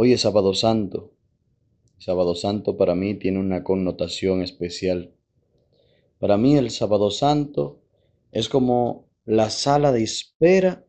Hoy es sábado santo. Sábado santo para mí tiene una connotación especial. Para mí el sábado santo es como la sala de espera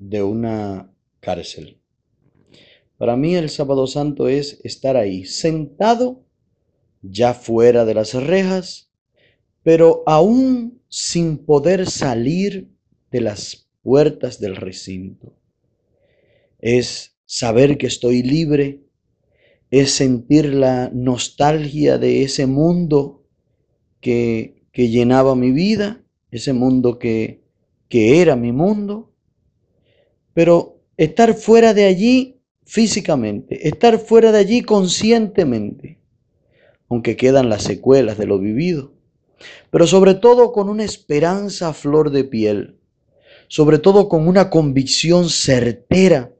de una cárcel. Para mí el sábado santo es estar ahí, sentado, ya fuera de las rejas, pero aún sin poder salir de las puertas del recinto. Es saber que estoy libre, es sentir la nostalgia de ese mundo que, que llenaba mi vida, ese mundo que, que era mi mundo, pero estar fuera de allí físicamente, estar fuera de allí conscientemente, aunque quedan las secuelas de lo vivido, pero sobre todo con una esperanza a flor de piel, sobre todo con una convicción certera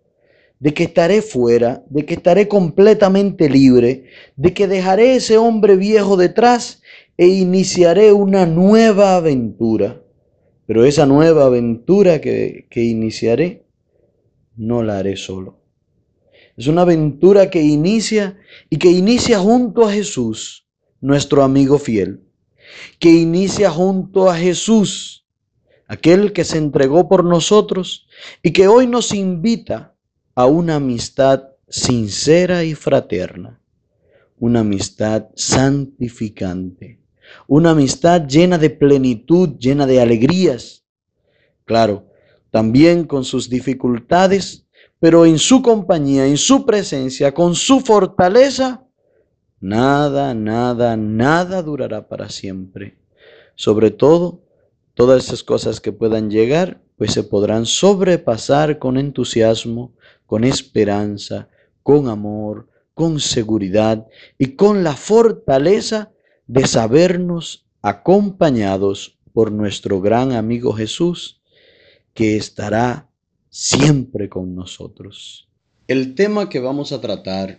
de que estaré fuera, de que estaré completamente libre, de que dejaré ese hombre viejo detrás e iniciaré una nueva aventura. Pero esa nueva aventura que, que iniciaré, no la haré solo. Es una aventura que inicia y que inicia junto a Jesús, nuestro amigo fiel, que inicia junto a Jesús, aquel que se entregó por nosotros y que hoy nos invita a una amistad sincera y fraterna, una amistad santificante, una amistad llena de plenitud, llena de alegrías. Claro, también con sus dificultades, pero en su compañía, en su presencia, con su fortaleza, nada, nada, nada durará para siempre. Sobre todo, Todas esas cosas que puedan llegar, pues se podrán sobrepasar con entusiasmo, con esperanza, con amor, con seguridad y con la fortaleza de sabernos acompañados por nuestro gran amigo Jesús, que estará siempre con nosotros. El tema que vamos a tratar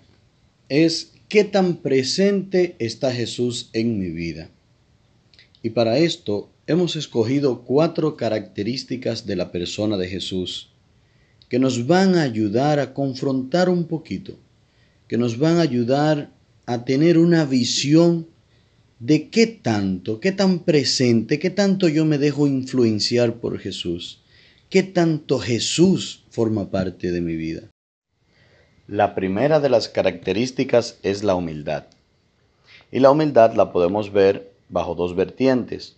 es qué tan presente está Jesús en mi vida. Y para esto hemos escogido cuatro características de la persona de Jesús que nos van a ayudar a confrontar un poquito, que nos van a ayudar a tener una visión de qué tanto, qué tan presente, qué tanto yo me dejo influenciar por Jesús, qué tanto Jesús forma parte de mi vida. La primera de las características es la humildad. Y la humildad la podemos ver bajo dos vertientes.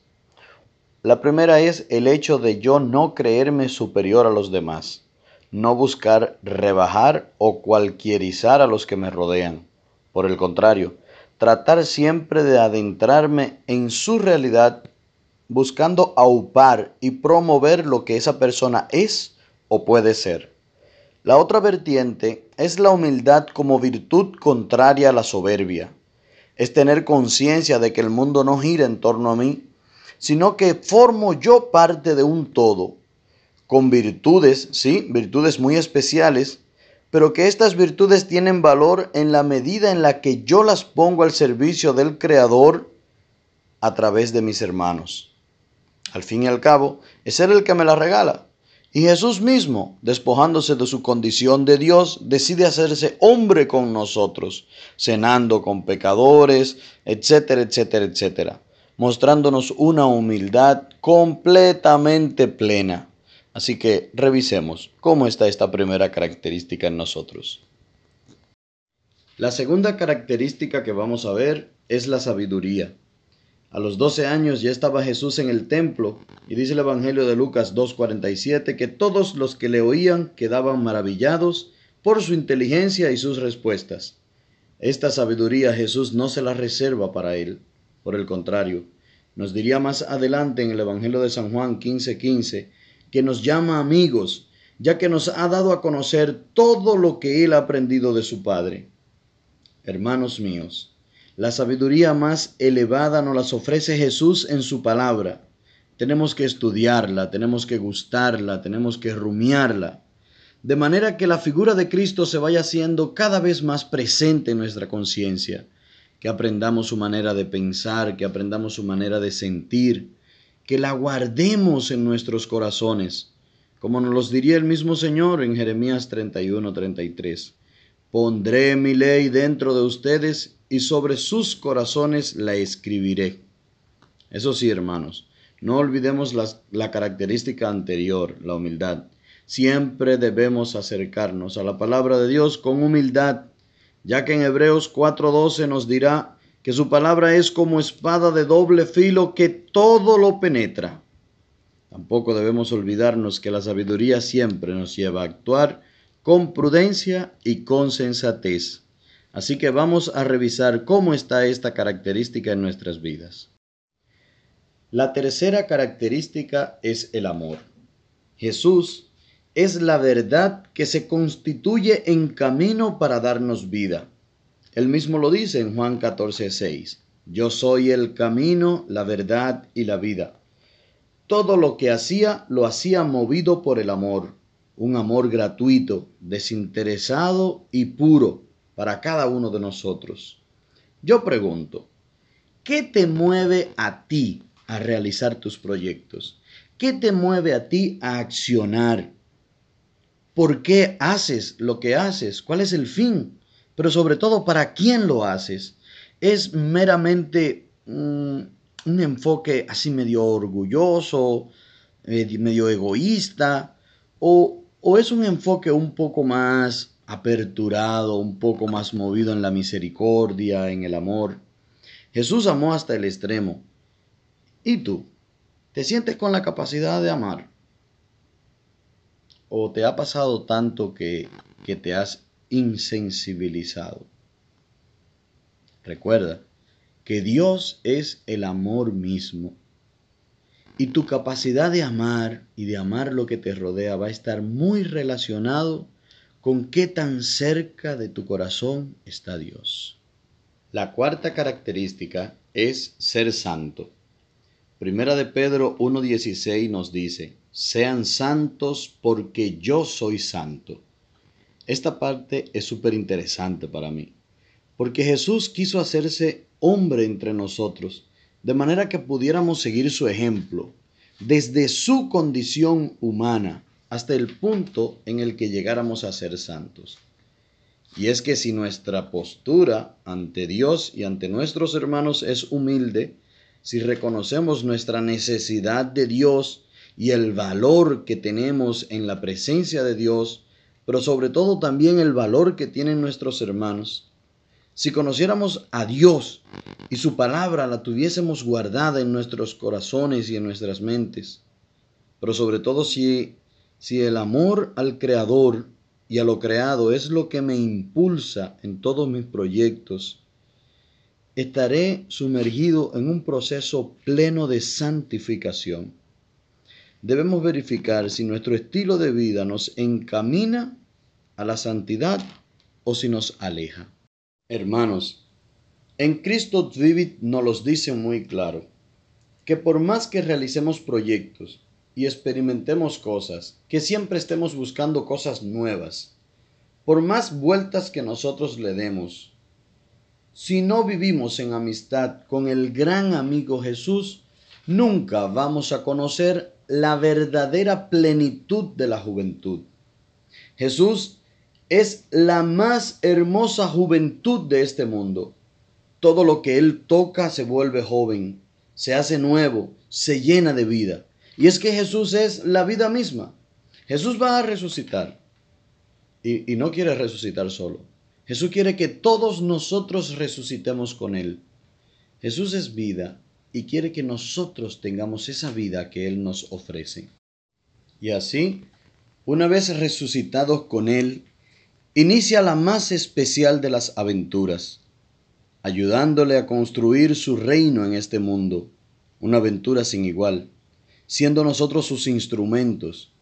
La primera es el hecho de yo no creerme superior a los demás, no buscar rebajar o cualquierizar a los que me rodean. Por el contrario, tratar siempre de adentrarme en su realidad, buscando aupar y promover lo que esa persona es o puede ser. La otra vertiente es la humildad como virtud contraria a la soberbia. Es tener conciencia de que el mundo no gira en torno a mí, sino que formo yo parte de un todo, con virtudes, sí, virtudes muy especiales, pero que estas virtudes tienen valor en la medida en la que yo las pongo al servicio del Creador a través de mis hermanos. Al fin y al cabo, es Él el que me las regala. Y Jesús mismo, despojándose de su condición de Dios, decide hacerse hombre con nosotros, cenando con pecadores, etcétera, etcétera, etcétera mostrándonos una humildad completamente plena. Así que revisemos cómo está esta primera característica en nosotros. La segunda característica que vamos a ver es la sabiduría. A los 12 años ya estaba Jesús en el templo y dice el Evangelio de Lucas 2.47 que todos los que le oían quedaban maravillados por su inteligencia y sus respuestas. Esta sabiduría Jesús no se la reserva para él, por el contrario, nos diría más adelante en el Evangelio de San Juan 15:15 que nos llama amigos, ya que nos ha dado a conocer todo lo que él ha aprendido de su Padre. Hermanos míos, la sabiduría más elevada nos las ofrece Jesús en su palabra. Tenemos que estudiarla, tenemos que gustarla, tenemos que rumiarla, de manera que la figura de Cristo se vaya haciendo cada vez más presente en nuestra conciencia que aprendamos su manera de pensar, que aprendamos su manera de sentir, que la guardemos en nuestros corazones, como nos los diría el mismo Señor en Jeremías 31, 33. Pondré mi ley dentro de ustedes y sobre sus corazones la escribiré. Eso sí, hermanos, no olvidemos la, característica anterior, la humildad. Siempre debemos acercarnos a la palabra de Dios con humildad, ya que en Hebreos 4:12 nos dirá que su palabra es como espada de doble filo que todo lo penetra. Tampoco debemos olvidarnos que la sabiduría siempre nos lleva a actuar con prudencia y con sensatez. Así que vamos a revisar cómo está esta característica en nuestras vidas. La tercera característica es el amor. Jesús es la verdad que se constituye en camino para darnos vida. Él mismo lo dice en Juan 14, 6. Yo soy el camino, la verdad y la vida. Todo lo que hacía lo hacía movido por el amor, un amor gratuito, desinteresado y puro para cada uno de nosotros. Yo pregunto, ¿qué te mueve a ti a realizar tus proyectos? ¿Qué te mueve a ti a accionar? ¿Por qué haces lo que haces? ¿Cuál es el fin? Pero sobre todo, ¿para quién lo haces? ¿Es meramente mm, un enfoque así medio orgulloso, medio egoísta? ¿O, ¿O es un enfoque un poco más aperturado, un poco más movido en la misericordia, en el amor? Jesús amó hasta el extremo ¿Y tú? ¿Te sientes con la capacidad de amar? ¿O te ha pasado tanto que, que te has insensibilizado? Recuerda que Dios es el amor mismo. Y tu capacidad de amar y de amar lo que te rodea va a estar muy relacionado con qué tan cerca de tu corazón está Dios. La cuarta característica es ser santo. Primera de Pedro 1.16 nos dice, sean santos porque yo soy santo. Esta parte es súper interesante para mí, porque Jesús quiso hacerse hombre entre nosotros, de manera que pudiéramos seguir su ejemplo, desde su condición humana hasta el punto en el que llegáramos a ser santos. Y es que si nuestra postura ante Dios y ante nuestros hermanos es humilde, si reconocemos nuestra necesidad de Dios y el valor que tenemos en la presencia de Dios, pero sobre todo también el valor que tienen nuestros hermanos, si conociéramos a Dios y su palabra la tuviésemos guardada en nuestros corazones y en nuestras mentes, pero sobre todo si, si el amor al Creador y a lo creado es lo que me impulsa en todos mis proyectos, estaré sumergido en un proceso pleno de santificación. Debemos verificar si nuestro estilo de vida nos encamina a la santidad o si nos aleja. Hermanos, en Cristo Vivit nos los dice muy claro, que por más que realicemos proyectos y experimentemos cosas, que siempre estemos buscando cosas nuevas, por más vueltas que nosotros le demos, si no vivimos en amistad con el gran amigo Jesús, nunca vamos a conocer la verdadera plenitud de la juventud. Jesús es la más hermosa juventud de este mundo. Todo lo que Él toca se vuelve joven, se hace nuevo, se llena de vida. Y es que Jesús es la vida misma. Jesús va a resucitar. Y, y no quiere resucitar solo. Jesús quiere que todos nosotros resucitemos con Él. Jesús es vida y quiere que nosotros tengamos esa vida que Él nos ofrece. Y así, una vez resucitados con Él, inicia la más especial de las aventuras, ayudándole a construir su reino en este mundo, una aventura sin igual, siendo nosotros sus instrumentos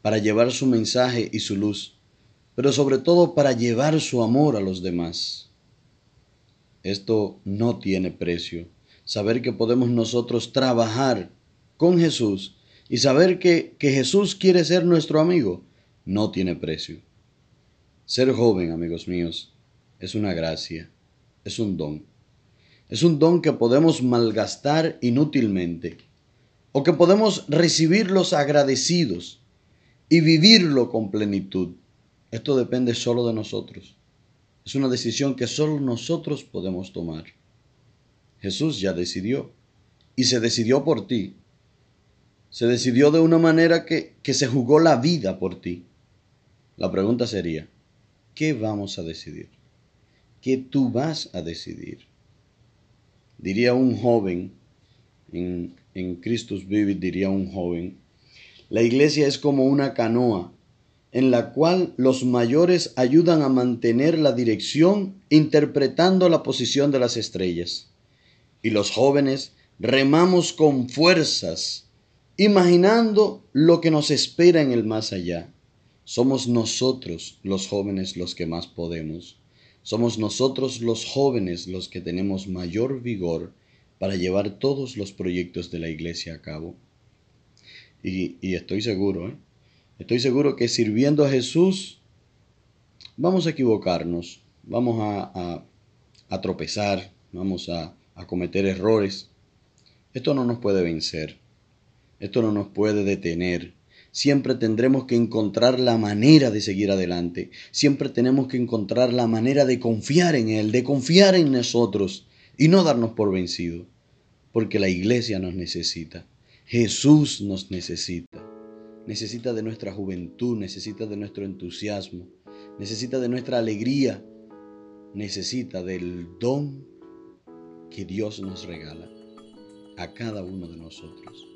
para llevar su mensaje y su luz pero sobre todo para llevar su amor a los demás. Esto no tiene precio. Saber que podemos nosotros trabajar con Jesús y saber que, que Jesús quiere ser nuestro amigo, no tiene precio. Ser joven, amigos míos, es una gracia, es un don. Es un don que podemos malgastar inútilmente o que podemos recibirlos agradecidos y vivirlo con plenitud. Esto depende solo de nosotros. Es una decisión que solo nosotros podemos tomar. Jesús ya decidió y se decidió por ti. Se decidió de una manera que, que se jugó la vida por ti. La pregunta sería, ¿qué vamos a decidir? ¿Qué tú vas a decidir? Diría un joven, en, en Christus Vivit diría un joven, la iglesia es como una canoa en la cual los mayores ayudan a mantener la dirección interpretando la posición de las estrellas. Y los jóvenes remamos con fuerzas, imaginando lo que nos espera en el más allá. Somos nosotros los jóvenes los que más podemos. Somos nosotros los jóvenes los que tenemos mayor vigor para llevar todos los proyectos de la iglesia a cabo. Y, estoy seguro, ¿eh? Estoy seguro que sirviendo a Jesús vamos a equivocarnos, vamos a, a, tropezar, vamos a, cometer errores. Esto no nos puede vencer, esto no nos puede detener. Siempre tendremos que encontrar la manera de seguir adelante. Siempre tenemos que encontrar la manera de confiar en Él, de confiar en nosotros y no darnos por vencido. Porque la iglesia nos necesita. Jesús nos necesita necesita de nuestra juventud, necesita de nuestro entusiasmo, necesita de nuestra alegría, necesita del don que Dios nos regala a cada uno de nosotros.